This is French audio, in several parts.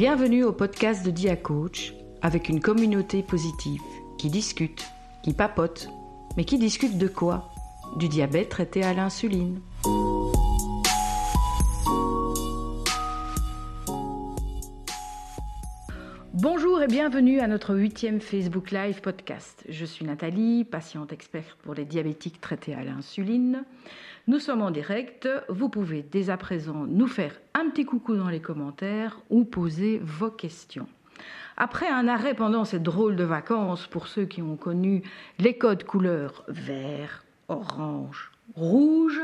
Bienvenue au podcast de DiaCoach avec une communauté positive qui discute, qui papote, mais qui discute de quoi? Du diabète traité à l'insuline. Bonjour et bienvenue à notre huitième Facebook Live podcast. Je suis Nathalie, patiente experte pour les diabétiques traités à l'insuline. Nous sommes en direct. Vous pouvez dès à présent nous faire un petit coucou dans les commentaires ou poser vos questions. Après un arrêt pendant ces drôles de vacances, pour ceux qui ont connu les codes couleurs vert, orange, rouge,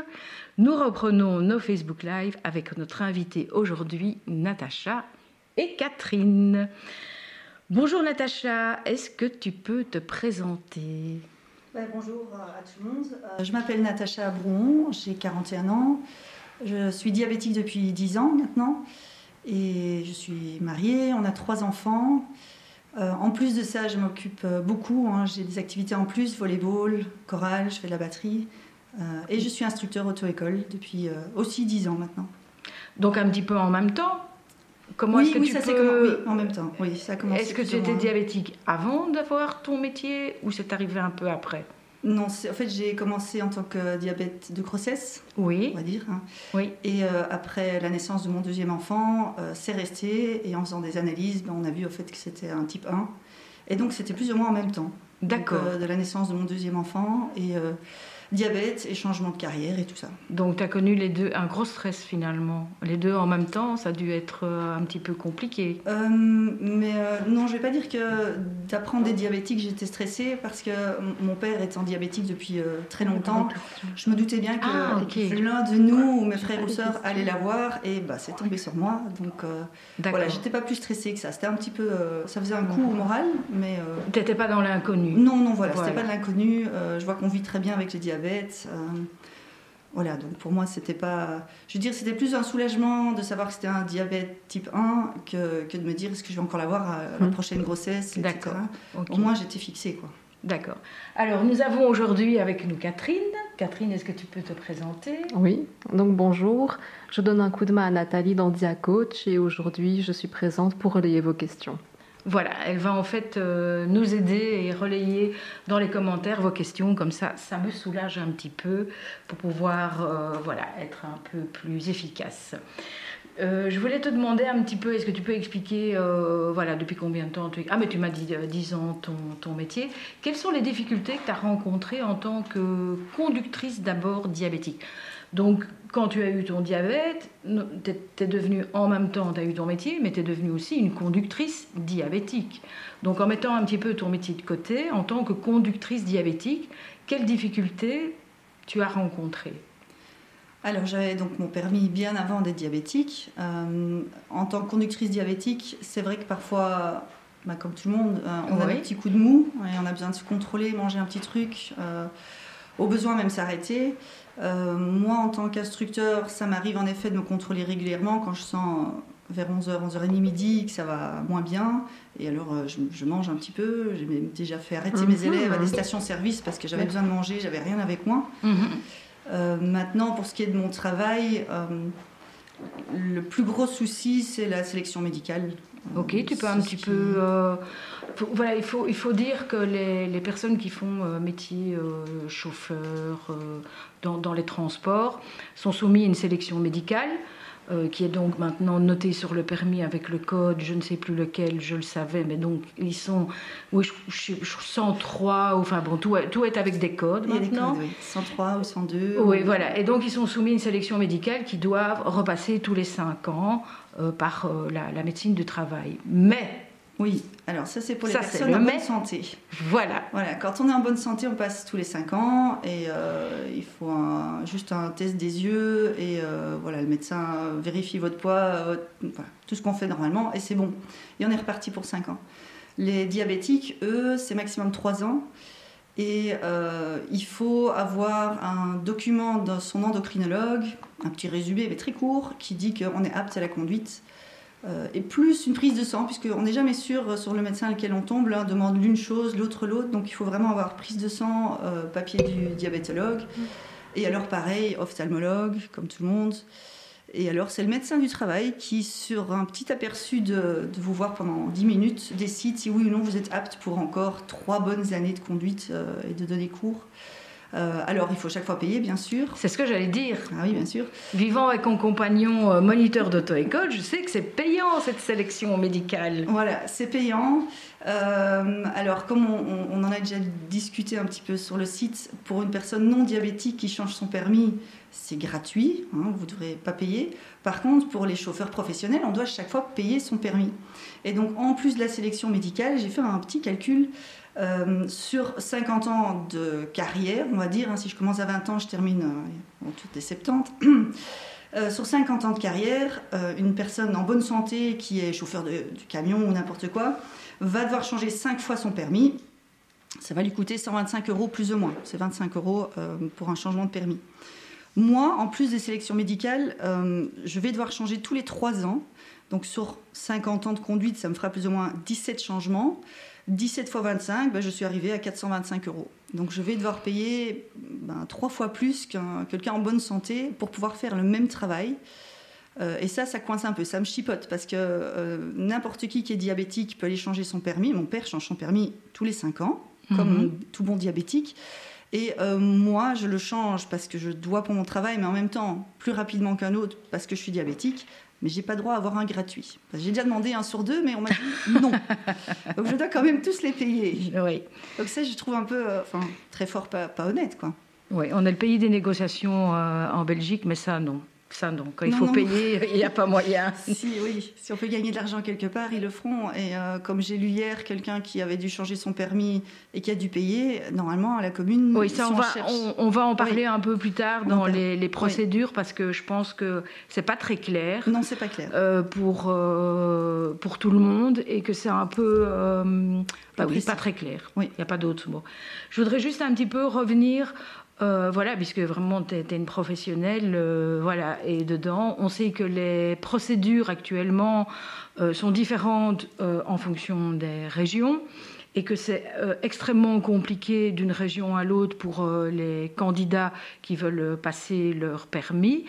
nous reprenons nos Facebook Live avec notre invitée aujourd'hui, Natacha et Catherine. Bonjour Natacha, est-ce que tu peux te présenter? Bonjour à tout le monde. Euh, je m'appelle Natacha Brouon, j'ai 41 ans. Je suis diabétique depuis 10 ans maintenant. Et je suis mariée, on a trois enfants. Euh, en plus de ça, je m'occupe euh, beaucoup. Hein. J'ai des activités en plus, volleyball, chorale, je fais de la batterie. et je suis instructeur auto-école depuis aussi 10 ans maintenant. Donc un petit peu en même temps Comment oui, est-ce que oui, tu ça peux... oui, en même temps. Oui, ça Est-ce que tu étais diabétique avant d'avoir ton métier ou c'est arrivé un peu après? Non, en fait, j'ai commencé en tant que diabète de grossesse, oui. on va dire. Hein. Oui. Et euh, après la naissance de mon deuxième enfant, euh, c'est resté. Et en faisant des analyses, ben, on a vu au fait que c'était un type 1. Et donc, c'était plus ou moins en même temps. D'accord. Euh, de la naissance de mon deuxième enfant. Et diabète et changement de carrière et tout ça. Donc tu as connu les deux, un gros stress finalement. Les deux en même temps, ça a dû être euh, un petit peu compliqué. Euh, mais euh, non, je vais pas dire que d'apprendre des diabétiques, j'étais stressée parce que mon père étant diabétique depuis très longtemps. Je me doutais bien que ah, l'un de nous ou mes frères ou sœurs allait l'avoir et bah, c'est tombé sur moi. Donc voilà, j'étais pas plus stressée que ça. C'était un petit peu, ça faisait un coup au moral, mais. T'étais pas dans l'inconnu. Non, non, voilà, c'était pas de l'inconnu. je vois qu'on vit très bien avec les diabètes diabète. Euh, voilà, donc pour moi, c'était pas. Je veux dire, c'était plus un soulagement de savoir que c'était un diabète type 1 que, que de me dire est-ce que je vais encore l'avoir à la hum. prochaine grossesse, etc. Au moins, j'étais fixée, quoi. D'accord. Alors, nous avons aujourd'hui avec nous Catherine. Catherine, est-ce que tu peux te présenter? Oui, donc bonjour. Je donne un coup de main à Nathalie dans Diacoach et aujourd'hui, je suis présente pour relayer vos questions. Voilà, elle va en fait euh, nous aider et relayer dans les commentaires vos questions, comme ça, ça me soulage un petit peu pour pouvoir euh, voilà, être un peu plus efficace. Euh, je voulais te demander un petit peu, est-ce que tu peux expliquer, voilà, depuis combien de temps tu... Ah, mais tu m'as dit 10 ans ton, ton, métier. Quelles sont les difficultés que tu as rencontrées en tant que conductrice d'abord diabétique? Donc, quand tu as eu ton diabète, tu es devenue en même temps, tu as eu ton métier, mais tu es devenue aussi une conductrice diabétique. Donc, en mettant un petit peu ton métier de côté, en tant que conductrice diabétique, quelles difficultés tu as rencontrées? Alors j'avais donc mon permis bien avant d'être diabétique. Euh, en tant que conductrice diabétique, c'est vrai que parfois, bah, comme tout le monde, euh, on a des petits coups de mou et on a besoin de se contrôler, manger un petit truc, euh, au besoin même s'arrêter. Euh, moi, en tant qu'instructeur, ça m'arrive en effet de me contrôler régulièrement quand je sens vers 11h, 11h30 midi que ça va moins bien. Et alors, euh, je, mange un petit peu. J'ai déjà fait arrêter mes mhm. élèves à des stations-service parce que j'avais besoin de manger, j'avais rien avec moi. Mhm. Euh, maintenant, pour ce qui est de mon travail, le plus gros souci, c'est la sélection médicale. Ok, tu peux un petit peu. Euh, voilà, il faut, il faut dire que les, les personnes qui font euh, métier euh, chauffeur dans, dans, les transports sont soumis à une sélection médicale. Qui est donc maintenant notée sur le permis avec le code, je ne sais plus lequel, je le savais, mais donc ils sont, oui, je, 103, enfin bon, tout, tout est avec des codes Il maintenant. Des codes, oui. 103 ou 102. Oui, voilà, et donc ils sont soumis à une sélection médicale qui doivent repasser tous les 5 ans euh, par euh, la, médecine du travail. Mais oui, alors ça c'est pour les personnes en bonne santé. Voilà. Voilà, quand on est en bonne santé, on passe tous les 5 ans et euh, il faut juste un test des yeux et voilà, le médecin vérifie votre poids, tout ce qu'on fait normalement et c'est bon. Et on est reparti pour 5 ans. Les diabétiques, eux, c'est maximum 3 ans. Et euh, il faut avoir un document de son endocrinologue, un petit résumé mais très court, qui dit qu'on est apte à la conduite. Euh, et plus une prise de sang, puisqu'on n'est jamais sûr sur le médecin lequel on tombe, l'un demande l'une chose, l'autre l'autre, donc il faut vraiment avoir prise de sang, euh, papier du diabétologue, et alors pareil, ophtalmologue, comme tout le monde. Et alors, c'est le médecin du travail qui, sur un petit aperçu de, vous voir pendant 10 minutes, décide si oui ou non vous êtes apte pour encore trois bonnes années de conduite et de donner cours. Euh, alors, il faut chaque fois payer, bien sûr. C'est ce que j'allais dire. Ah oui, bien sûr. Vivant avec mon compagnon euh, moniteur d'auto-école, je sais que c'est payant cette sélection médicale. Voilà, c'est payant. Euh, alors, comme on, en a déjà discuté un petit peu sur le site, pour une personne non diabétique qui change son permis, c'est gratuit, hein, vous ne devrez pas payer. Par contre, pour les chauffeurs professionnels, on doit chaque fois payer son permis. Et donc, en plus de la sélection médicale, j'ai fait un petit calcul. Euh, sur 50 ans de carrière, on va dire, hein, si je commence à 20 ans, je termine euh, toutes les 70. Euh, sur 50 ans de carrière, une personne en bonne santé qui est chauffeur de, camion ou n'importe quoi va devoir changer 5 fois son permis. Ça va lui coûter 125 euros plus ou moins. C'est 25 euros pour un changement de permis. Moi, en plus des sélections médicales, je vais devoir changer tous les 3 ans. Donc sur 50 ans de conduite, ça me fera plus ou moins 17 changements. 17 fois 25, ben, je suis arrivée à 425 euros. Donc je vais devoir payer ben, trois fois plus qu'un quelqu'un en bonne santé pour pouvoir faire le même travail. Euh, et ça, ça coince un peu, ça me chipote parce que euh, n'importe qui qui est diabétique peut aller changer son permis. Mon père change son permis tous les 5 ans, comme mhm. tout bon diabétique. Et euh, moi, je le change parce que je dois pour mon travail, mais en même temps, plus rapidement qu'un autre parce que je suis diabétique mais j'ai pas droit à avoir un gratuit. J'ai déjà demandé un sur deux, mais on m'a dit non. Donc je dois quand même tous les payer. Oui. Donc ça, je trouve un peu, enfin, très fort, pas, pas, honnête, quoi. Oui, on est le pays des négociations en Belgique, mais ça, non. Ça, non. Quand il faut payer, il n'y a pas moyen. si, oui. Si on peut gagner de l'argent quelque part, ils le feront. Et euh, comme j'ai lu hier, quelqu'un qui avait dû changer son permis et qui a dû payer, normalement, à la commune. Oui, ça, on, va, on, va en parler un peu plus tard dans les, procédures parce que je pense que c'est pas très clair. Non, c'est pas clair. Euh, pour, euh, pour tout le monde et que c'est un peu. bah oui, pas très clair. Il n'y a pas d'autre mot. Je voudrais juste un petit peu revenir euh, voilà, puisque vraiment tu es, une professionnelle, euh, voilà, et dedans, on sait que les procédures actuellement euh, sont différentes en fonction des régions et que c'est extrêmement compliqué d'une région à l'autre pour les candidats qui veulent passer leur permis.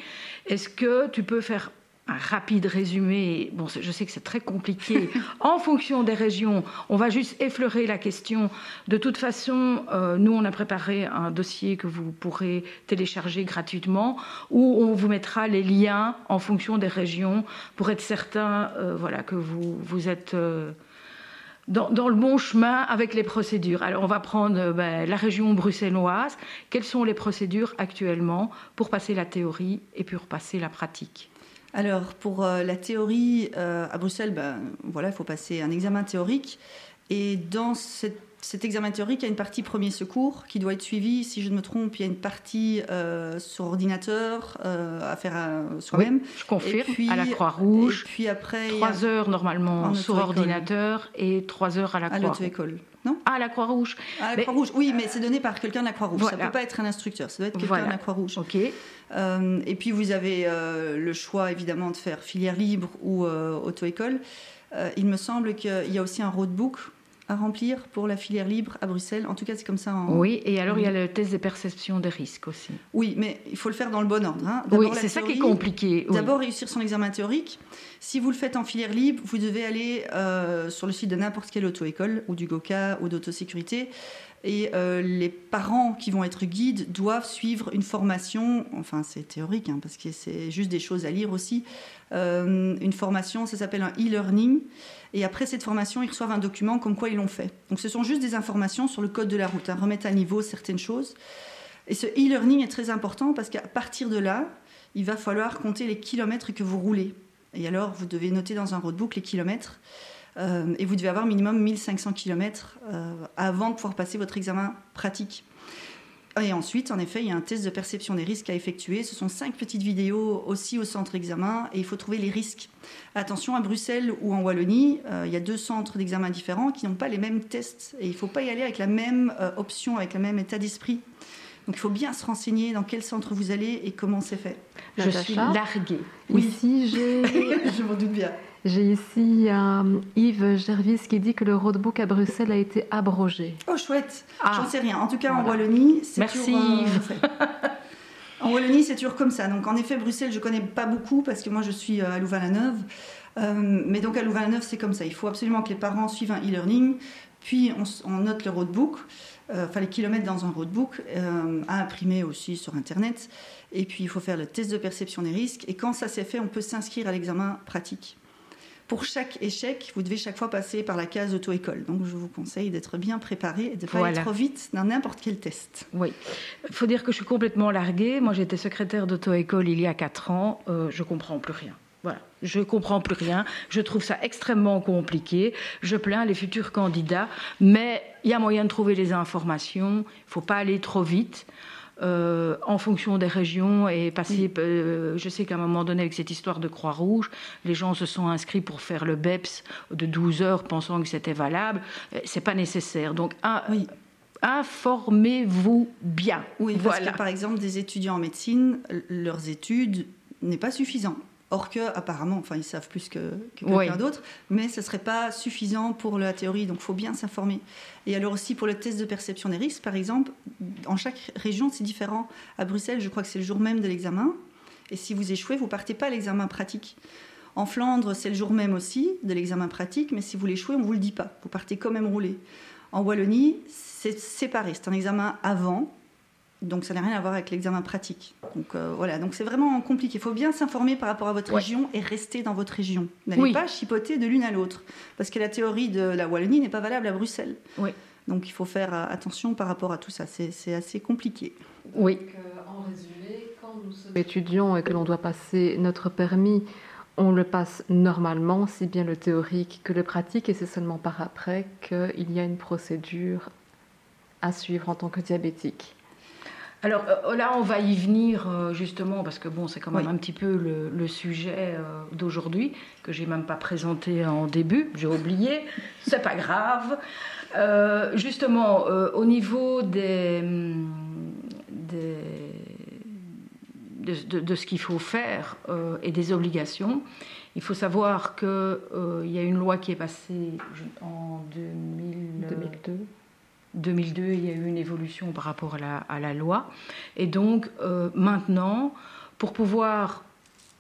Est-ce que tu peux faire un rapide résumé. Bon, je sais que c'est très compliqué. en fonction des régions, on va juste effleurer la question. De toute façon, euh, nous, on a préparé un dossier que vous pourrez télécharger gratuitement, où on vous mettra les liens en fonction des régions pour être certain, euh, voilà, que vous vous êtes euh, dans, le bon chemin avec les procédures. Alors, on va prendre ben, la région bruxelloise. Quelles sont les procédures actuellement pour passer la théorie et pour passer la pratique? Alors, pour euh, la théorie, euh, à Bruxelles, ben, voilà, il faut passer un examen théorique. Et dans cet examen théorique, il y a une partie premier secours qui doit être suivie. Si je ne me trompe, il y a une partie euh, sur ordinateur à faire soi-même. je confirme, puis, à la Croix-Rouge. Et puis après. Trois heures normalement sur ordinateur et trois heures à la Croix-Rouge. À l'auto-école. Ah, à la Croix-Rouge. À la Croix-Rouge, oui, mais c'est donné par quelqu'un de la Croix-Rouge. Ça ne peut pas être un instructeur, ça doit être quelqu'un de la Croix-Rouge. Ok. Euh, et puis vous avez euh, le choix évidemment de faire filière libre ou euh, auto-école. il me semble qu'il y a aussi un roadbook à remplir pour la filière libre à Bruxelles. En tout cas, c'est comme ça. Oui, et alors il y a le test de perception des risques aussi. Oui, mais il faut le faire dans le bon ordre. Hein. Oui, c'est ça qui est compliqué. D'abord, réussir son examen théorique. Si vous le faites en filière libre, vous devez aller euh, sur le site de n'importe quelle auto-école, ou du GOCA, ou d'autosécurité. Et euh, les parents qui vont être guides doivent suivre une formation, enfin c'est théorique, hein, parce que c'est juste des choses à lire aussi, euh, une formation, ça s'appelle un e-learning. Et après cette formation, ils reçoivent un document comme quoi ils l'ont fait. Donc ce sont juste des informations sur le code de la route, hein, remettre à niveau certaines choses. Et ce e-learning est très important parce qu'à partir de là, il va falloir compter les kilomètres que vous roulez. Et alors, vous devez noter dans un roadbook les kilomètres. Euh, et vous devez avoir minimum 1500 km euh, avant de pouvoir passer votre examen pratique. Et ensuite, en effet, il y a un test de perception des risques à effectuer. Ce sont cinq petites vidéos aussi au centre examen et il faut trouver les risques. Attention, à Bruxelles ou en Wallonie, euh, il y a deux centres d'examen différents qui n'ont pas les mêmes tests et il ne faut pas y aller avec la même option, avec le même état d'esprit. Donc il faut bien se renseigner dans quel centre vous allez et comment c'est fait. Je suis larguée. Oui. Ici, j'ai... Je m'en doute bien. J'ai ici euh, Yves Gervis qui dit que le roadbook à Bruxelles a été abrogé. Oh, chouette. Ah. J'en sais rien. En tout cas, en Wallonie, c'est Merci euh, Yves. En Wallonie, c'est toujours comme ça. Donc, en effet, Bruxelles, je connais pas beaucoup parce que moi, je suis à Louvain-la-Neuve. mais donc, à Louvain-la-Neuve, c'est comme ça. Il faut absolument que les parents suivent un e-learning, puis on, note le roadbook, enfin les kilomètres dans un roadbook, à imprimer aussi sur Internet. Et puis, il faut faire le test de perception des risques. Et quand ça s'est fait, on peut s'inscrire à l'examen pratique. Pour chaque échec, vous devez chaque fois passer par la case auto-école. Donc, je vous conseille d'être bien préparé et de ne pas aller trop vite dans n'importe quel test. Oui. Il faut dire que je suis complètement larguée. Moi, j'étais secrétaire d'auto-école il y a 4 ans. Euh, je comprends plus rien. Voilà, je comprends plus rien. Je trouve ça extrêmement compliqué. Je plains les futurs candidats, mais il y a moyen de trouver les informations. Il ne faut pas aller trop vite. Euh, en fonction des régions et passer. Euh, je sais qu'à un moment donné, avec cette histoire de Croix-Rouge, les gens se sont inscrits pour faire le BEPS de 12 heures pensant que c'était valable. Euh, c'est pas nécessaire. Donc, informez-vous bien. Oui, parce que par exemple, des étudiants en médecine, leurs études n'est pas suffisant. Or que, apparemment, enfin, ils savent plus que, quelqu'un d'autre, mais ce ne serait pas suffisant pour la théorie, donc il faut bien s'informer. Et alors aussi pour le test de perception des risques, par exemple, en chaque région, c'est différent. À Bruxelles, je crois que c'est le jour même de l'examen, et si vous échouez, vous partez pas à l'examen pratique. En Flandre, c'est le jour même aussi de l'examen pratique, mais si vous l'échouez, on ne vous le dit pas. Vous partez quand même rouler. En Wallonie, c'est séparé. C'est un examen avant donc ça n'a rien à voir avec l'examen pratique. Donc euh, voilà, donc c'est vraiment compliqué. Il faut bien s'informer par rapport à votre région et rester dans votre région. N'allez pas chipoter de l'une à l'autre, parce que la théorie de la Wallonie n'est pas valable à Bruxelles. Oui. Donc il faut faire euh, attention par rapport à tout ça. C'est assez compliqué. Oui. Euh, en résumé, quand nous sommes étudiants et que l'on doit passer notre permis, on le passe normalement, si bien le théorique que le pratique, et c'est seulement par après qu'il y a une procédure à suivre en tant que diabétique. Alors euh, là, on va y venir euh, justement parce que bon, c'est quand même un petit peu le, sujet euh, d'aujourd'hui que j'ai même pas présenté en début. J'ai oublié, c'est pas grave. justement, au niveau des, de, ce qu'il faut faire et des obligations, il faut savoir qu'il y a une loi qui est passée en 2002 2002, il y a eu une évolution par rapport à la, loi. Et donc, euh, maintenant, pour pouvoir,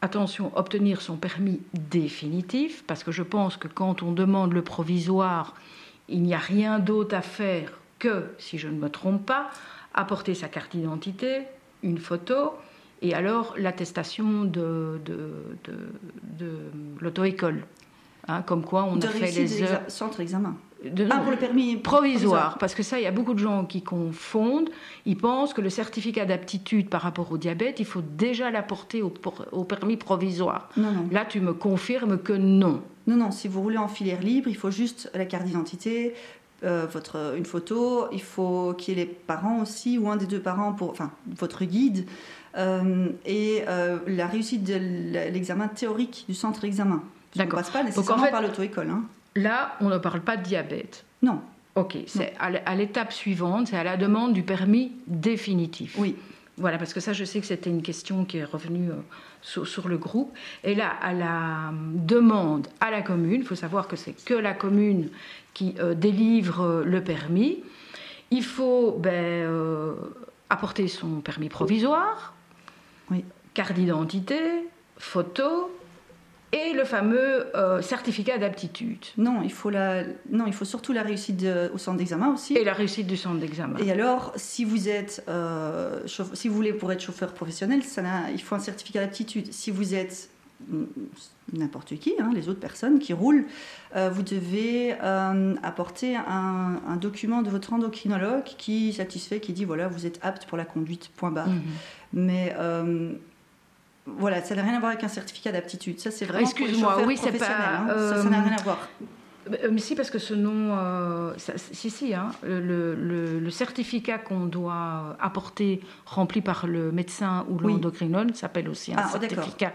attention, obtenir son permis définitif, parce que je pense que quand on demande le provisoire, il n'y a rien d'autre à faire que, si je ne me trompe pas, apporter sa carte d'identité, une photo, et alors l'attestation de, de, l'auto-école. Hein, comme quoi on a fait les heures. Centre examen ah, pour le permis provisoire, parce que ça, il y a beaucoup de gens qui confondent. Ils pensent que le certificat d'aptitude par rapport au diabète, il faut déjà l'apporter au, au, permis provisoire. Non, non. Là, tu me confirmes que non. Non, non. Si vous roulez en filière libre, il faut juste la carte d'identité, euh, votre, une photo. Il faut qu'il y ait les parents aussi, ou un des deux parents, pour, enfin, votre guide. Euh, et euh, la réussite de l'examen théorique du centre d'examen. Ça ne passe pas nécessairement par l'auto-école. Hein. Là, on ne parle pas de diabète. Non. Ok, c'est à l'étape suivante, c'est à la demande du permis définitif. Oui. Voilà, parce que ça, je sais que c'était une question qui est revenue euh, sur, le groupe. Et là, à la demande à la commune, il faut savoir que c'est que la commune qui euh, délivre euh, le permis. Il faut ben, apporter son permis provisoire, oui. carte d'identité, photo, et le fameux euh, certificat d'aptitude. Non, il faut la... non, il faut surtout la réussite au centre d'examen aussi. Et la réussite du centre d'examen. Et alors, si vous êtes, euh, si vous voulez pour être chauffeur professionnel, ça il faut un certificat d'aptitude. Si vous êtes n'importe qui, hein, les autres personnes qui roulent, euh, vous devez apporter un, document de votre endocrinologue qui satisfait, qui dit voilà, vous êtes apte pour la conduite, point barre. Mhm. Mais voilà, ça n'a rien à voir avec un certificat d'aptitude. Ça, c'est vraiment Excuse-moi, oui, c'est pas. Hein. Ça, ça n'a rien à voir. Euh, mais si, parce que ce nom, euh, si, si, hein, le, certificat qu'on doit apporter, rempli par le médecin ou l'endocrinologue, s'appelle aussi un ah, certificat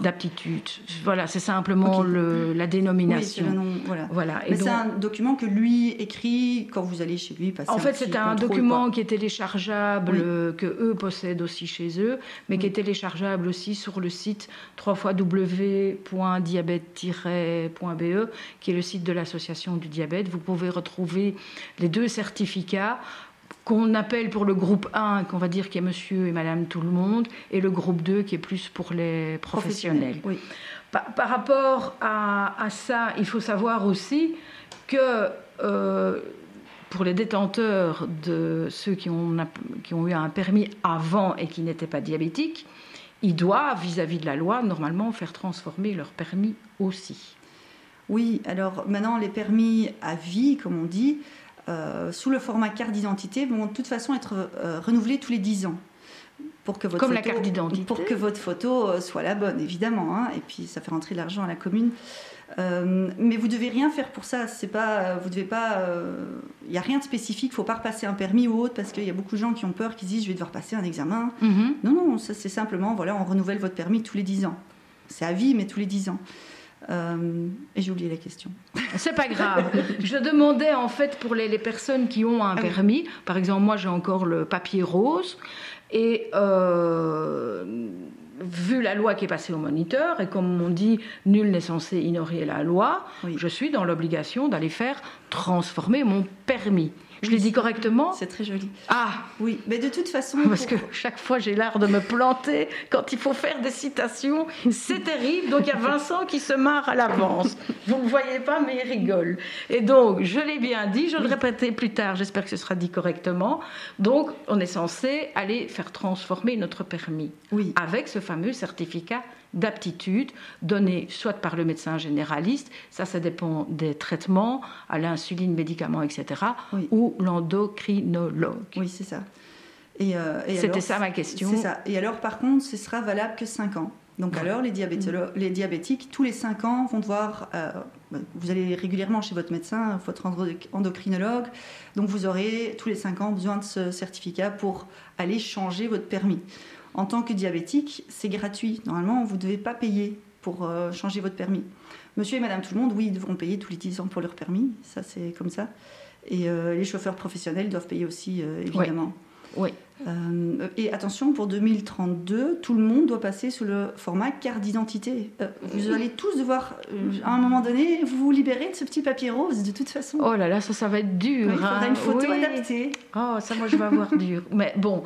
d'aptitude. Voilà, c'est simplement la dénomination. voilà. voilà. Mais c'est un document que lui écrit quand vous allez chez lui. en fait, c'est un document qui est téléchargeable, que eux possèdent aussi chez eux, mais qui est téléchargeable aussi sur le site www.diabète-be, qui est le site de l'association du diabète. Vous pouvez retrouver les deux certificats qu'on appelle pour le groupe 1, qu'on va dire qui est monsieur et madame tout le monde, et le groupe 2 qui est plus pour les professionnels. Oui. Par, rapport à, ça, il faut savoir aussi que euh, pour les détenteurs de ceux qui ont, qui ont eu un permis avant et qui n'étaient pas diabétiques, ils doivent, vis-à-vis de la loi, normalement faire transformer leur permis aussi. Oui, alors maintenant, les permis à vie, comme on dit, euh, sous le format carte d'identité, vont de toute façon être euh, renouvelés tous les 10 ans. Pour que votre Comme photo, la carte d'identité. Pour que votre photo euh, soit la bonne, évidemment. Hein, et puis, ça fait rentrer de l'argent à la commune. mais vous devez rien faire pour ça. C'est pas, vous devez pas. Il n'y a rien de spécifique. Il faut pas repasser un permis ou autre parce qu'il y a beaucoup de gens qui ont peur, qui disent je vais devoir passer un examen. Mm-hmm. Non, non, ça c'est simplement voilà, on renouvelle votre permis tous les 10 ans. C'est à vie, mais tous les 10 ans. Euh, et j'ai oublié la question. C'est pas grave. Je demandais en fait pour les, personnes qui ont un ah permis, par exemple moi j'ai encore le papier rose, et euh, vu la loi qui est passée au moniteur, et comme on dit, nul n'est censé ignorer la loi, je suis dans l'obligation d'aller faire transformer mon permis. Je l'ai dit correctement? C'est très joli. Ah Oui, mais de toute façon. Parce que chaque fois j'ai l'art de me planter quand il faut faire des citations. C'est terrible. Donc il y a Vincent qui se marre à l'avance. Vous ne le voyez pas, mais il rigole. Et donc, je l'ai bien dit, je le répéterai plus tard, j'espère que ce sera dit correctement. Donc, on est censé aller faire transformer notre permis. Oui. Avec ce fameux certificat d'aptitude donné soit par le médecin généraliste, ça, ça dépend des traitements, à l'insuline, médicaments, etc., ou l'endocrinologue. Oui, c'est ça. Euh, et, C'était ça ma question. C'est ça. Et alors, par contre, ce sera valable que 5 ans. Donc alors, les, les, diabétiques, tous les 5 ans, vont devoir... Euh, vous allez régulièrement chez votre médecin, votre endocrinologue, donc vous aurez tous les 5 ans besoin de ce certificat pour aller changer votre permis. En tant que diabétique, c'est gratuit. Normalement, vous ne devez pas payer pour euh, changer votre permis. Monsieur et madame tout le monde, oui, ils devront payer tous les 10 ans pour leur permis. Ça, c'est comme ça. Et euh, les chauffeurs professionnels doivent payer aussi, euh, évidemment. Oui. et attention, pour 2032, tout le monde doit passer sous le format carte d'identité. vous allez tous devoir, à un moment donné, vous vous libérer de ce petit papier rose, de toute façon. Oh là là, ça, ça va être dur. il faudra hein. une photo adaptée. Oh, ça, moi, je vais avoir dur. Mais bon,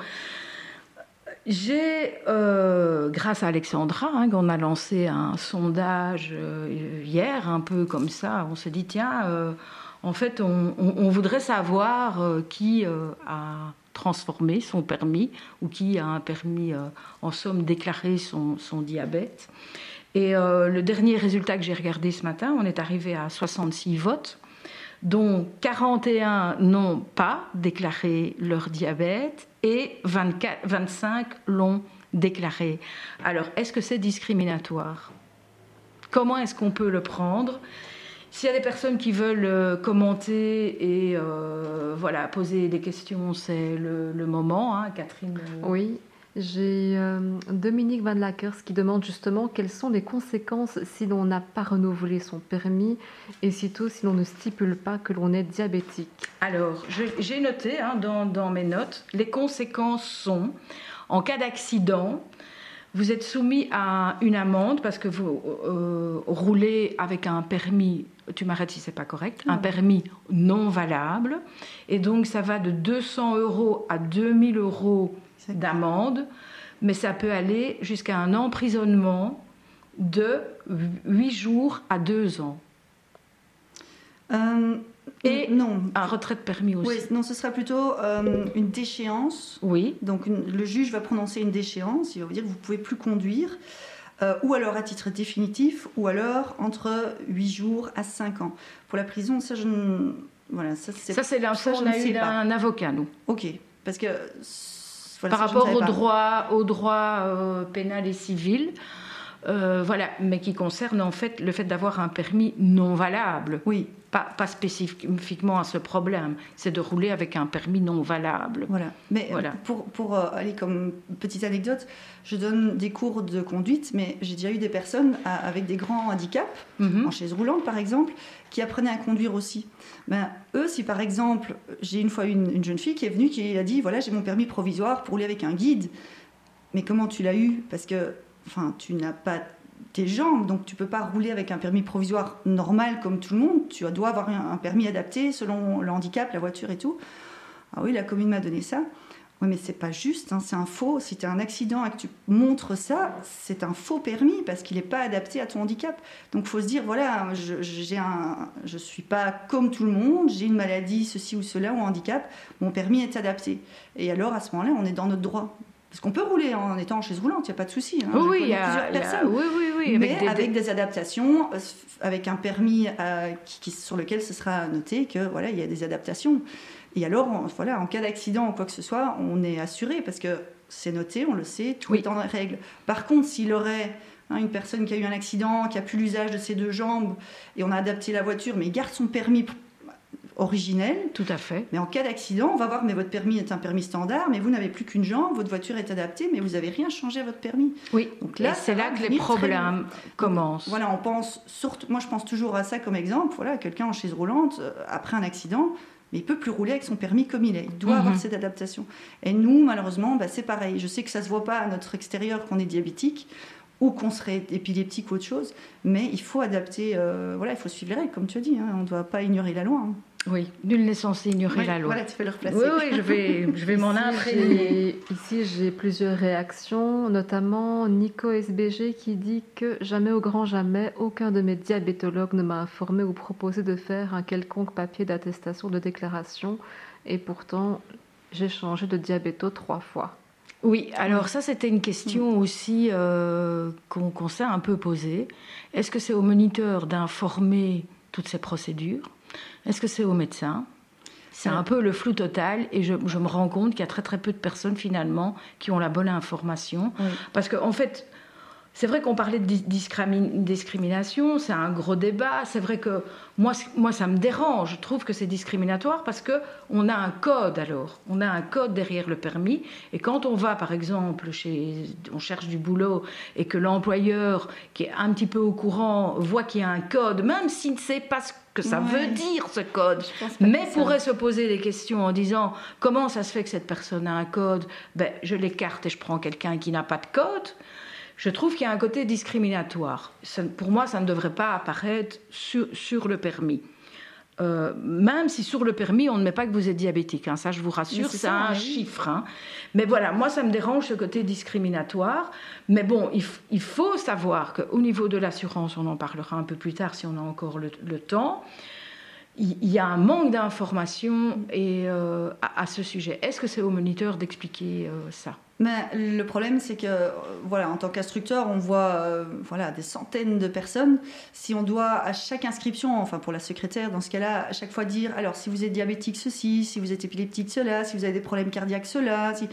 j'ai, euh, grâce à Alexandra, hein, qu'on a lancé un sondage euh, hier, un peu comme ça, on s'est dit, tiens, euh, en fait, on, voudrait savoir qui a transformé son permis ou qui a un permis, en somme, déclaré son, son diabète. Et le dernier résultat que j'ai regardé ce matin, on est arrivé à 66 votes dont 41 n'ont pas déclaré leur diabète et 24, 25 l'ont déclaré. Alors, est-ce que c'est discriminatoire? Comment est-ce qu'on peut le prendre? S'il y a des personnes qui veulent euh, commenter et euh, voilà, poser des questions, c'est le, moment. Hein, Catherine euh. Oui, j'ai Dominique Van Lackers qui demande justement quelles sont les conséquences si l'on n'a pas renouvelé son permis et surtout si l'on ne stipule pas que l'on est diabétique. Alors, j'ai noté hein, dans, mes notes, les conséquences sont, en cas d'accident, vous êtes soumis à une amende parce que vous euh, roulez avec un permis, tu m'arrêtes si c'est pas correct, un permis non valable. Et donc ça va de 200 euros à 2000 euros d'amende, mais ça peut aller jusqu'à un emprisonnement de 8 jours à 2 ans. Euh, et non. un retrait de permis aussi. Oui, non, ce sera plutôt euh, une déchéance. Oui. Donc le juge va prononcer une déchéance, il va vous dire que vous ne pouvez plus conduire, euh, ou alors à titre définitif, ou alors entre 8 jours à 5 ans. Pour la prison, ça, je ne... Voilà, ça, c'est... Ça, c'est un avocat, nous. Ok, parce que... Par rapport au droit, au droit euh, pénal et civil, euh, voilà, mais qui concerne en fait le fait d'avoir un permis non valable. Oui. Pas, pas spécifiquement à ce problème, c'est de rouler avec un permis non valable. Voilà. Mais voilà. pour, pour euh, aller comme petite anecdote, je donne des cours de conduite, mais j'ai déjà eu des personnes avec des grands handicaps, mhm. en chaise roulante par exemple, qui apprenaient à conduire aussi. Ben, eux, si par exemple, j'ai une fois une, une, jeune fille qui est venue, qui a dit voilà, j'ai mon permis provisoire pour rouler avec un guide. Mais comment tu l'as eu? Parce que enfin, tu n'as pas tes jambes, donc tu peux pas rouler avec un permis provisoire normal comme tout le monde. Tu dois avoir un permis adapté selon le handicap, la voiture et tout. Ah oui, la commune m'a donné ça. Oui, mais c'est pas juste, hein, c'est un faux. Si tu as un accident et que tu montres ça, c'est un faux permis parce qu'il n'est pas adapté à ton handicap. Donc faut se dire voilà, je ne suis pas comme tout le monde, j'ai une maladie, ceci ou cela, ou un handicap, mon permis est adapté. Et alors à ce moment-là, on est dans notre droit. Parce qu'on peut rouler en étant en chaise roulante, il n'y a pas de souci. Hein. Oui, il y a plusieurs personnes. oui, oui, oui. Mais avec, des... adaptations, euh, avec un permis euh, qui, sur lequel ce sera noté que voilà, il y a des adaptations. Et alors, voilà, en cas d'accident ou quoi que ce soit, on est assuré parce que c'est noté, on le sait, tout est en règle. Par contre, s'il aurait hein, une personne qui a eu un accident, qui a plus l'usage de ses deux jambes, et on a adapté la voiture, mais il garde son permis originel. Tout à fait. Mais en cas d'accident, on va voir, mais votre permis est un permis standard, mais vous n'avez plus qu'une jambe, votre voiture est adaptée, mais vous n'avez rien changé à votre permis. Oui. Donc là, c'est là que les problèmes commencent. voilà, on pense surtout, moi je pense toujours à ça comme exemple. Voilà, quelqu'un en chaise roulante euh, après un accident, mais il peut plus rouler avec son permis comme il est. Il doit avoir mhm. cette adaptation. Et nous, malheureusement, bah, c'est pareil. Je sais que ça se voit pas à notre extérieur qu'on est diabétique ou qu'on serait épileptique ou autre chose, mais il faut adapter. Euh, voilà, il faut suivre les règles, comme tu as dit. Hein. on ne doit pas ignorer la loi. Hein. Oui, nul n'est censé ignorer la loi. Voilà, tu fais le replacer. Oui, oui, je vais, je vais m'en imprégner. Ici, j'ai plusieurs réactions, notamment Nico SBG qui dit que jamais au grand jamais, aucun de mes diabétologues ne m'a informé ou proposé de faire un quelconque papier d'attestation de déclaration, et pourtant, j'ai changé de diabéto trois fois. Oui, alors ça c'était une question aussi euh, qu'on s'est un peu posée. Est-ce que c'est au moniteur d'informer toutes ces procédures? Est-ce que c'est au médecin? C'est un peu le flou total et je, me rends compte qu'il y a très très peu de personnes finalement qui ont la bonne information. Parce qu'en en fait, c'est vrai qu'on parlait de discrimination, c'est un gros débat. C'est vrai que moi, moi, ça me dérange. Je trouve que c'est discriminatoire parce que on a un code alors. On a un code derrière le permis. Et quand on va, par exemple, chez, on cherche du boulot et que l'employeur, qui est un petit peu au courant, voit qu'il y a un code, même s'il ne sait pas ce que ça veut dire ce code, mais pourrait se poser des questions en disant comment ça se fait que cette personne a un code, ben, je l'écarte et je prends quelqu'un qui n'a pas de code. Je trouve qu'il y a un côté discriminatoire. pour moi, ça ne devrait pas apparaître sur, le permis. Euh, même si sur le permis, on ne met pas que vous êtes diabétique. Hein, ça, je vous rassure, c'est un chiffre. Hein. Mais voilà, moi, ça me dérange ce côté discriminatoire. Mais bon, il, faut savoir qu'au niveau de l'assurance, on en parlera un peu plus tard si on a encore le, temps, il, y a un manque d'informations euh, à, ce sujet. Est-ce que c'est au moniteur d'expliquer euh, ça? Mais le problème, c'est que, voilà, en tant qu'instructeur, on voit euh, voilà, des centaines de personnes. Si on doit à chaque inscription, enfin pour la secrétaire, dans ce cas-là, à chaque fois dire, alors si vous êtes diabétique, ceci, si vous êtes épileptique, cela, si vous avez des problèmes cardiaques, cela, si...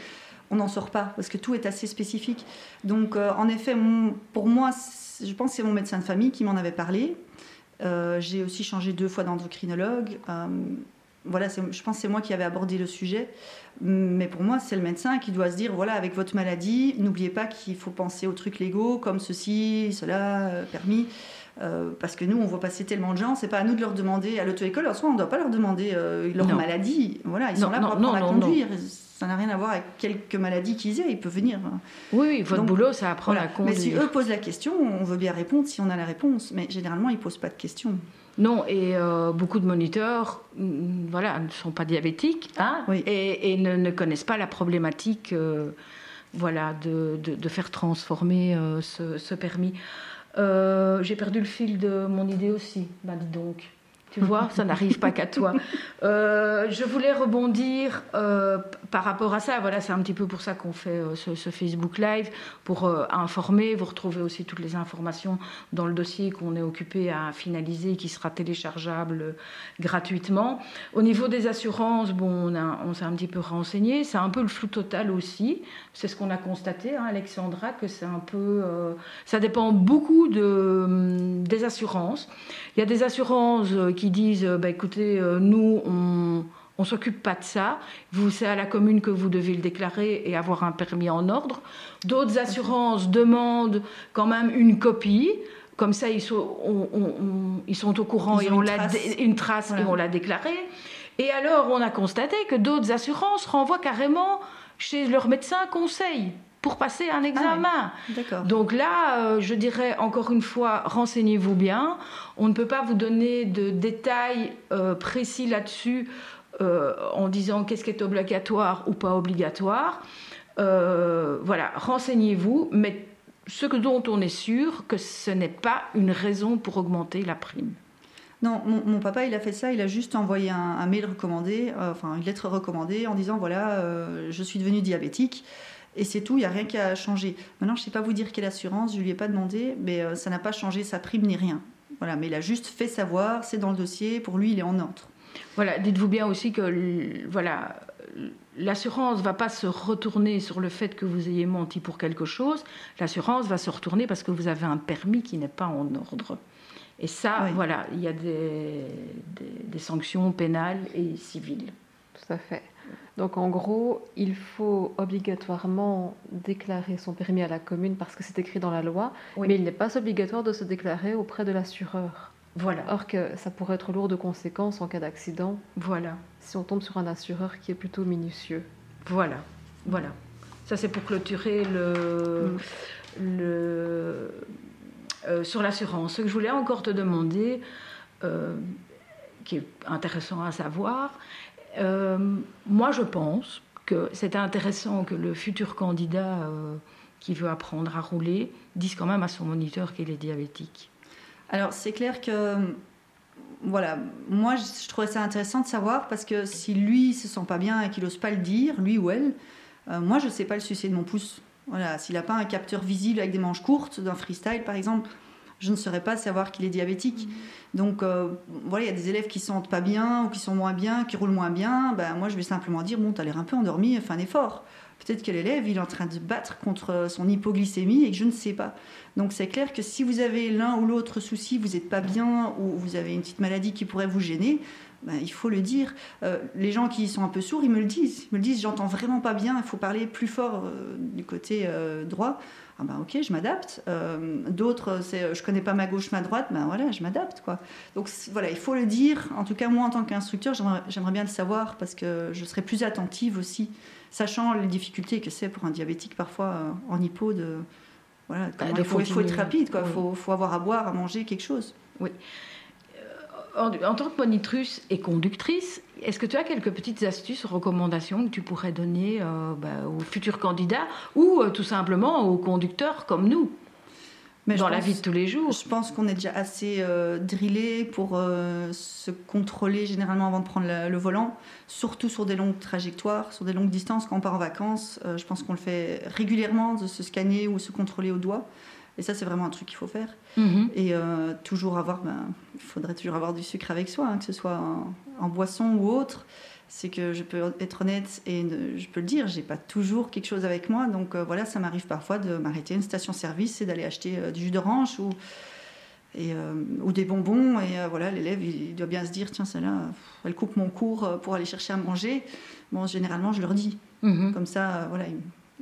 on n'en sort pas, parce que tout est assez spécifique. Donc, euh, en effet, pour moi, je pense que c'est mon médecin de famille qui m'en avait parlé. Euh, j'ai aussi changé deux fois d'endocrinologue voilà, je pense que c'est moi qui avais abordé le sujet. Mais pour moi, c'est le médecin qui doit se dire voilà, avec votre maladie, n'oubliez pas qu'il faut penser aux trucs légaux comme ceci, cela, euh, permis. Euh, parce que nous, on voit passer tellement de gens, c'est pas à nous de leur demander à l'auto-école. En soi, on ne doit pas leur demander euh, leur maladie. Voilà, ils sont là pour apprendre à conduire. Ça n'a rien à voir avec quelques maladies qu'ils aient. Ils peuvent venir. Oui, oui votre boulot, ça apprend à conduire. Mais si eux posent la question, on veut bien répondre si on a la réponse. Mais généralement, ils posent pas de questions. Non, et euh, beaucoup de moniteurs mm, voilà, ne sont pas diabétiques hein, et, ne, connaissent pas la problématique euh, voilà, de, de, faire transformer euh, ce, ce, permis. J'ai perdu le fil de mon idée aussi, bah dis donc. Tu vois, ça n'arrive pas qu'à toi. Euh, je voulais rebondir euh, par rapport à ça. Voilà, c'est un petit peu pour ça qu'on fait euh, ce, Facebook Live, pour informer. Vous retrouvez aussi toutes les informations dans le dossier qu'on est occupé à finaliser, qui sera téléchargeable gratuitement. Au niveau des assurances, bon, on, s'est un petit peu renseigné. C'est un peu le flou total aussi. C'est ce qu'on a constaté, hein, Alexandra, que c'est un peu. ça dépend beaucoup de, hum, des assurances. Il y a des assurances qui disent euh, bah, écoutez, euh, nous, on on s'occupe pas de ça. Vous, c'est à la commune que vous devez le déclarer et avoir un permis en ordre. D'autres assurances demandent quand même une copie. Comme ça, ils sont, ils sont au courant et on l'a une trace et on l'a déclaré. Et alors, on a constaté que d'autres assurances renvoient carrément chez leur médecin conseil pour passer un examen. Ah Donc là, euh, je dirais encore une fois, renseignez-vous bien. On ne peut pas vous donner de détails euh, précis là-dessus. en disant qu'est-ce qui est obligatoire ou pas obligatoire. voilà, renseignez-vous, mais ce dont on est sûr, que ce n'est pas une raison pour augmenter la prime. Non, mon, papa, il a fait ça, il a juste envoyé un, mail recommandé, euh, enfin une lettre recommandée en disant voilà, euh, je suis devenu diabétique. Et c'est tout, il n'y a rien qui a changé. Maintenant, je ne sais pas vous dire quelle assurance, je ne lui ai pas demandé, mais euh, ça n'a pas changé sa prime ni rien. Voilà, mais il a juste fait savoir, c'est dans le dossier, pour lui, il est en ordre. Voilà, dites-vous bien aussi que voilà, l'assurance va pas se retourner sur le fait que vous ayez menti pour quelque chose. L'assurance va se retourner parce que vous avez un permis qui n'est pas en ordre. Et ça, voilà, il y a des, des, sanctions pénales et civiles. Tout à fait. Donc en gros, il faut obligatoirement déclarer son permis à la commune parce que c'est écrit dans la loi, mais il n'est pas obligatoire de se déclarer auprès de l'assureur. Voilà. Or que ça pourrait être lourd de conséquences en cas d'accident. Voilà. Si on tombe sur un assureur qui est plutôt minutieux. Voilà. Voilà. Ça c'est pour clôturer le, mm. le euh, sur l'assurance. Ce que je voulais encore te demander, euh, qui est intéressant à savoir, euh, moi je pense que c'est intéressant que le futur candidat qui veut apprendre à rouler dise quand même à son moniteur qu'il est diabétique. Alors c'est clair que voilà, moi je trouvais ça intéressant de savoir parce que si lui se sent pas bien et qu'il n'ose pas le dire, lui ou elle, moi je sais pas le sucer de mon pouce. Voilà, s'il n'a pas un capteur visible avec des manches courtes, d'un freestyle par exemple, je ne saurais pas savoir qu'il est diabétique. Mm. Donc euh, voilà, il y a des élèves qui sentent pas bien ou qui sont moins bien, qui roulent moins bien. Ben, moi, je vais simplement dire bon, tu as l'air un peu endormi, fais un effort. Peut-être que l'élève, il est en train de battre contre son hypoglycémie et que je ne sais pas. Donc c'est clair que si vous avez l'un ou l'autre souci, vous n'êtes pas bien ou vous avez une petite maladie qui pourrait vous gêner, ben, il faut le dire. Euh, les gens qui sont un peu sourds, ils me le disent. Ils me le disent, j'entends vraiment pas bien, il faut parler plus fort euh, du côté euh, droit. Ah ben ok, je m'adapte. D'autres, c'est je connais pas ma gauche, ma droite, ben voilà, je m'adapte quoi. Donc voilà, il faut le dire. En tout cas, moi en tant qu'instructeur, j'aimerais bien le savoir parce que je serais plus attentive aussi, sachant les difficultés que c'est pour un diabétique parfois en hypo de voilà, bah, il, faut, être rapide quoi. Il faut, faut avoir à boire, à manger quelque chose. Oui en, tant que monitrice et conductrice, est-ce que tu as quelques petites astuces, recommandations que tu pourrais donner euh, bah, aux futurs candidats ou euh, tout simplement aux conducteurs comme nous mais dans la vie de tous les jours? Je pense qu'on est déjà assez euh, drillé pour se contrôler généralement avant de prendre le volant, surtout sur des longues trajectoires, sur des longues distances. Quand on part en vacances, je pense qu'on le fait régulièrement de se scanner ou se contrôler au doigt. Et ça, c'est vraiment un truc qu'il faut faire. Mhm. Et euh, toujours avoir, ben, il faudrait toujours avoir du sucre avec soi, hein, que ce soit en, boisson ou autre. C'est que je peux être honnête et je peux le dire, j'ai pas toujours quelque chose avec moi. Donc euh, voilà, ça m'arrive parfois de m'arrêter à une station-service et d'aller acheter euh, du jus d'orange ou, et, ou des bonbons. Et voilà, l'élève, il, doit bien se dire tiens, celle-là, elle coupe mon cours pour aller chercher à manger. Bon, généralement, je leur dis. Mhm. Comme ça, voilà,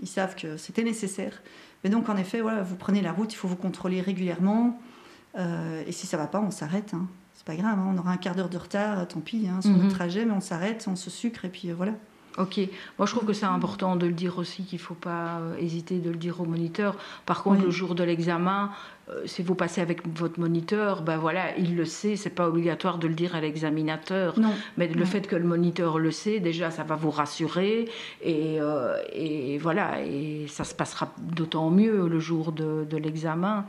ils savent que c'était nécessaire. Mais donc, en effet, voilà, vous prenez la route, il faut vous contrôler régulièrement. Euh, et si ça va pas, on s'arrête. Hein. C'est pas grave, hein. on aura un quart d'heure de retard, tant pis, hein, sur le mhm. trajet, mais on s'arrête, on se sucre, et puis euh, voilà. Ok. Moi, je trouve que c'est important de le dire aussi, qu'il ne faut pas euh, hésiter de le dire au moniteur. Par contre, le jour de l'examen, euh, si vous passez avec votre moniteur, ben voilà, il le sait. C'est pas obligatoire de le dire à l'examinateur. Mais le fait que le moniteur le sait, déjà, ça va vous rassurer. Et, euh, et voilà, et ça se passera d'autant mieux le jour de, de l'examen.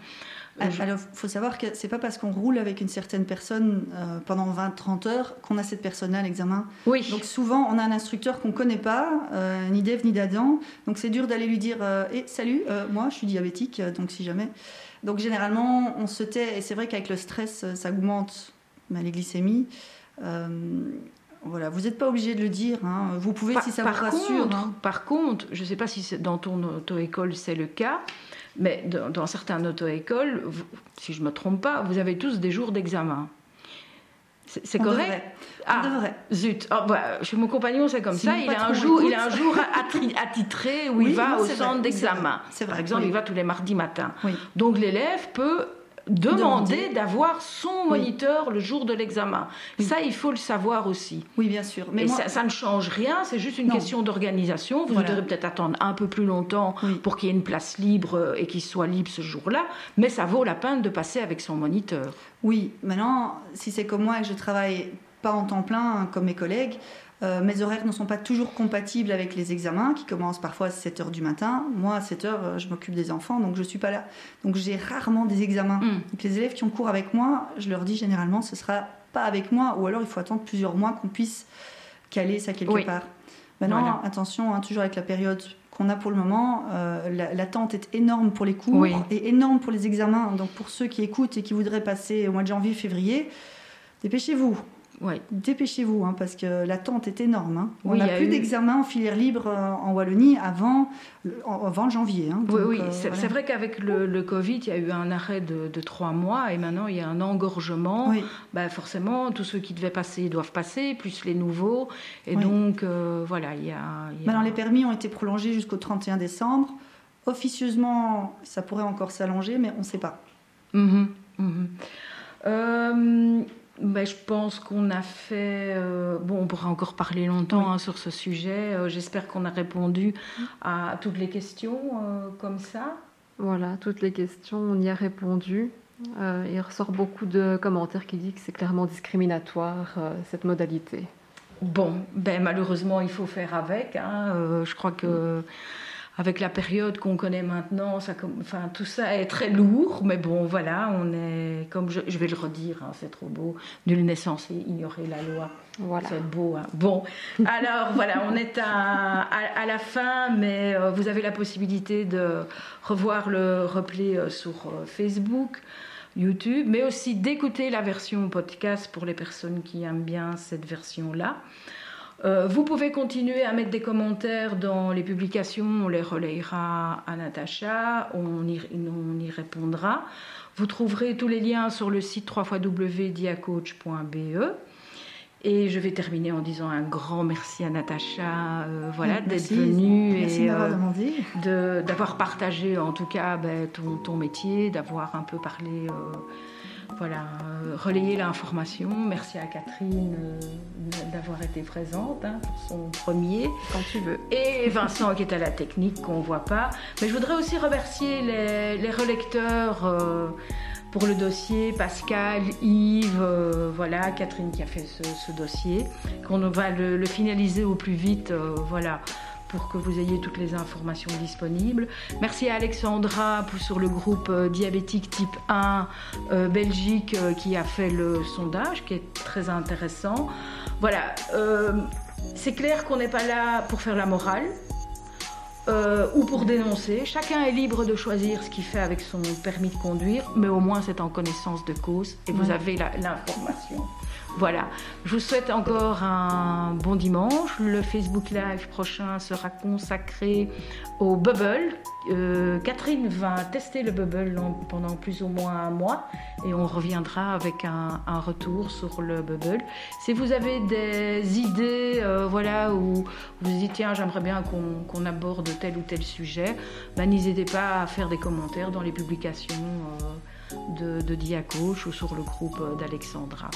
Alors, il faut savoir que c'est pas parce qu'on roule avec une certaine personne euh, pendant 20-30 heures qu'on a cette personne-là à l'examen. Oui. Donc souvent, on a un instructeur qu'on connaît pas, euh, ni d'Ève ni d'Adam. Donc c'est dur d'aller lui dire euh, eh, Salut, moi je suis diabétique, donc si jamais. Donc généralement, on se tait, et c'est vrai qu'avec le stress, ça augmente bah, les glycémies. Voilà, vous n'êtes pas obligé de le dire. Hein. Vous pouvez si ça vous rassure. Hein. Par contre, je ne sais pas si dans ton auto-école c'est le cas, mais dans, certains auto-écoles, si je ne me trompe pas, vous avez tous des jours d'examen. C'est correct Ah, zut. Oh, bah, chez mon compagnon, c'est comme ça. Il a, un jour, il a un jour attitré où il va au centre d'examen. Par exemple, il va tous les mardis matins. Donc l'élève peut demander d'avoir son moniteur le jour de l'examen. Ça, il faut le savoir aussi. Oui, bien sûr. Mais ça, ne change rien, c'est juste une question d'organisation. Vous devrez peut-être attendre un peu plus longtemps pour qu'il y ait une place libre euh, et qu'il soit libre ce jour-là, mais ça vaut la peine de passer avec son moniteur. Oui, maintenant, si c'est comme moi et que je travaille pas en temps plein hein, comme mes collègues, Euh, mes horaires ne sont pas toujours compatibles avec les examens qui commencent parfois à 7 h du matin. Moi, à 7 h, euh, je m'occupe des enfants, donc je ne suis pas là. Donc j'ai rarement des examens. Mm. Donc les élèves qui ont cours avec moi, je leur dis généralement ce sera pas avec moi, ou alors il faut attendre plusieurs mois qu'on puisse caler ça quelque part. Maintenant, attention, hein, toujours avec la période qu'on a pour le moment, euh, l'attente est énorme pour les cours et énorme pour les examens. Donc pour ceux qui écoutent et qui voudraient passer au mois de janvier, février, dépêchez-vous. Dépêchez-vous, hein, parce que l'attente est énorme. Hein. On n'a plus d'examen en filière libre euh, en Wallonie avant, avant janvier. Hein. oui, oui. Euh, c'est vrai qu'avec le, Covid, il y a eu un arrêt de, trois mois et maintenant il y a un engorgement. Bah, forcément, tous ceux qui devaient passer doivent passer, plus les nouveaux. Et donc, euh, voilà, il y a. Maintenant, les permis ont été prolongés jusqu'au 31 décembre. Officieusement, ça pourrait encore s'allonger, mais on ne sait pas. Mmh mmh ben, je pense qu'on a fait. Euh, bon, on pourra encore parler longtemps hein, sur ce sujet. Euh, j'espère qu'on a répondu à toutes les questions euh, comme ça. Voilà, toutes les questions, on y a répondu. il ressort beaucoup de commentaires qui disent que c'est clairement discriminatoire cette modalité. Bon, ben malheureusement, il faut faire avec. Hein. je crois que avec la période qu'on connaît maintenant, ça, enfin, tout ça est très lourd, mais bon, voilà, on est, comme je, vais le redire, hein, c'est trop beau, nul n'est censé ignorer la loi. Voilà. C'est beau. Hein. Bon, alors voilà, on est à, à, la fin, mais euh, vous avez la possibilité de revoir le replay euh, sur euh, Facebook. YouTube, mais aussi d'écouter la version podcast pour les personnes qui aiment bien cette version-là. Euh, vous pouvez continuer à mettre des commentaires dans les publications, on les relayera à Natacha, on y, on y répondra. Vous trouverez tous les liens sur le site www.diacoach.be. Et je vais terminer en disant un grand merci à Natacha euh, voilà, d'être venue et euh, d'avoir partagé en tout cas ben, ton, ton, métier, d'avoir un peu parlé voilà, euh, relayer l'information. Merci à Catherine euh, d'avoir été présente hein, pour son premier. Quand tu veux. Et Vincent qui est à la technique qu'on ne voit pas. Mais je voudrais aussi remercier les, relecteurs euh, pour le dossier, Pascal, Yves, voilà, Catherine qui a fait ce, dossier, qu'on va le, le, finaliser au plus vite, voilà, pour que vous ayez toutes les informations disponibles. Merci à Alexandra pour, sur le groupe euh, diabétique type 1 euh, Belgique euh, qui a fait le sondage, qui est très intéressant. Voilà, c'est clair qu'on n'est pas là pour faire la morale. ou pour dénoncer. Chacun est libre de choisir ce qu'il fait avec son permis de conduire, mais au moins c'est en connaissance de cause et vous avez l'information. Voilà, je vous souhaite encore un bon dimanche. Le Facebook Live prochain sera consacré au bubble. Euh, Catherine va tester le bubble pendant plus ou moins un mois et on reviendra avec un, retour sur le bubble. Si vous avez des idées, euh, voilà, où vous dites tiens j'aimerais bien qu'on aborde tel ou tel sujet, ben, n'hésitez pas à faire des commentaires dans les publications euh, de, de Diacoche ou sur le groupe d'Alexandra.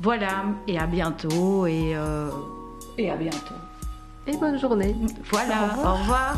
Voilà, et à bientôt, et, euh, et à bientôt. Et bonne journée. Voilà, Au revoir.